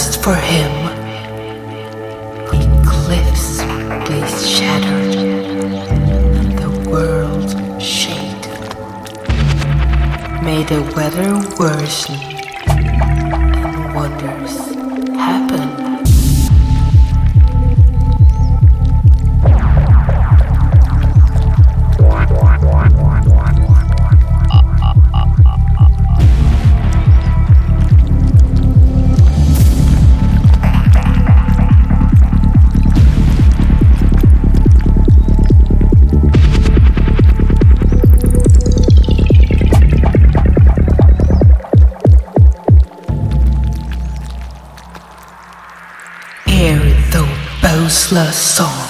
fellest for him, cliffs lay shattered and the world shaken. May the weather worsen and wonders Bosla song.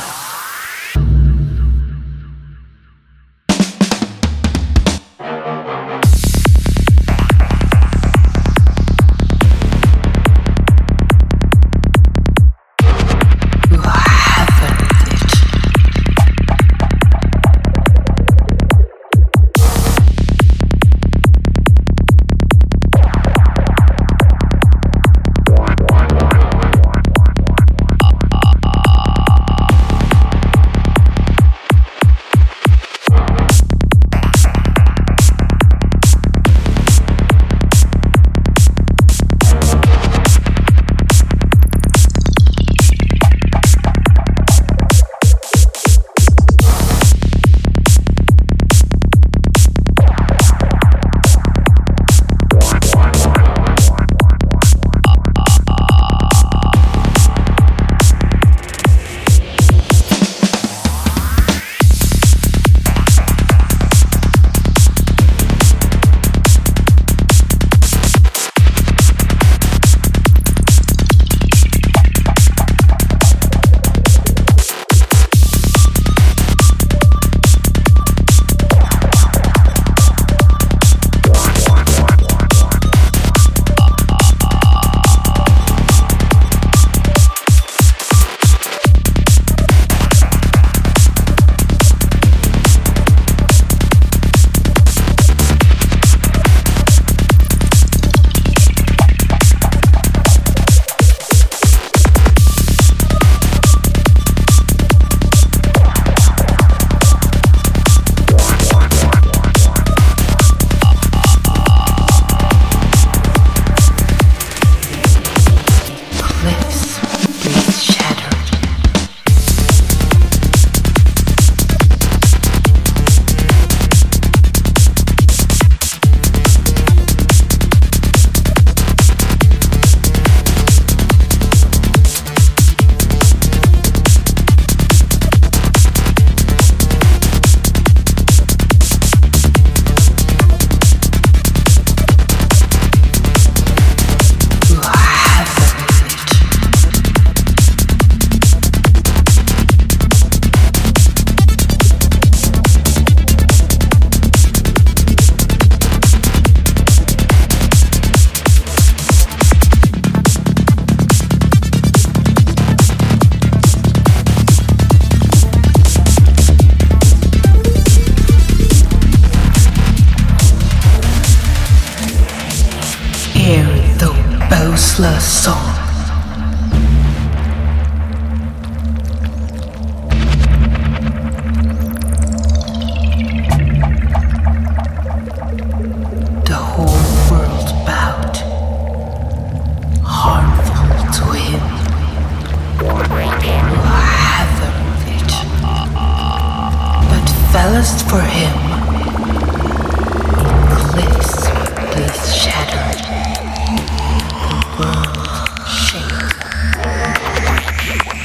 Bosla song.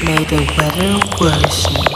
May the weather worsen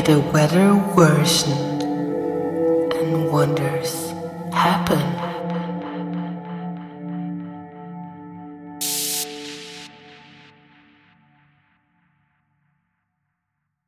the weather worsen and wonders happen.